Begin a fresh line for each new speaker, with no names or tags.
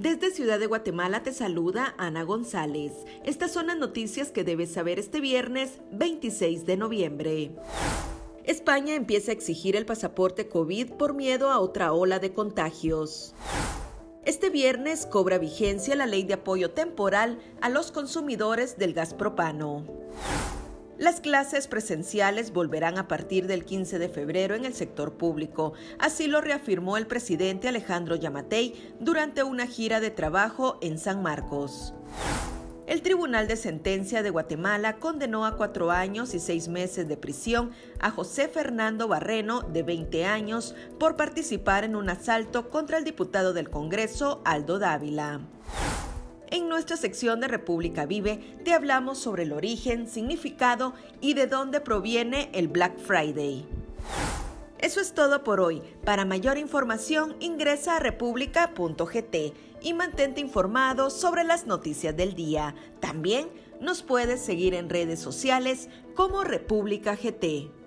Desde Ciudad de Guatemala te saluda Ana González. Estas son las noticias que debes saber este viernes 26 de noviembre. España empieza a exigir el pasaporte COVID por miedo a otra ola de contagios. Este viernes cobra vigencia la ley de apoyo temporal a los consumidores del gas propano. Las clases presenciales volverán a partir del 15 de febrero en el sector público. Así lo reafirmó el presidente Alejandro Yamatei durante una gira de trabajo en San Marcos. El Tribunal de Sentencia de Guatemala condenó a cuatro años y seis meses de prisión a José Fernando Barreno, de 20 años, por participar en un asalto contra el diputado del Congreso, Aldo Dávila. En nuestra sección de República Vive te hablamos sobre el origen, significado y de dónde proviene el Black Friday. Eso es todo por hoy. Para mayor información ingresa a república.gt y mantente informado sobre las noticias del día. También nos puedes seguir en redes sociales como República GT.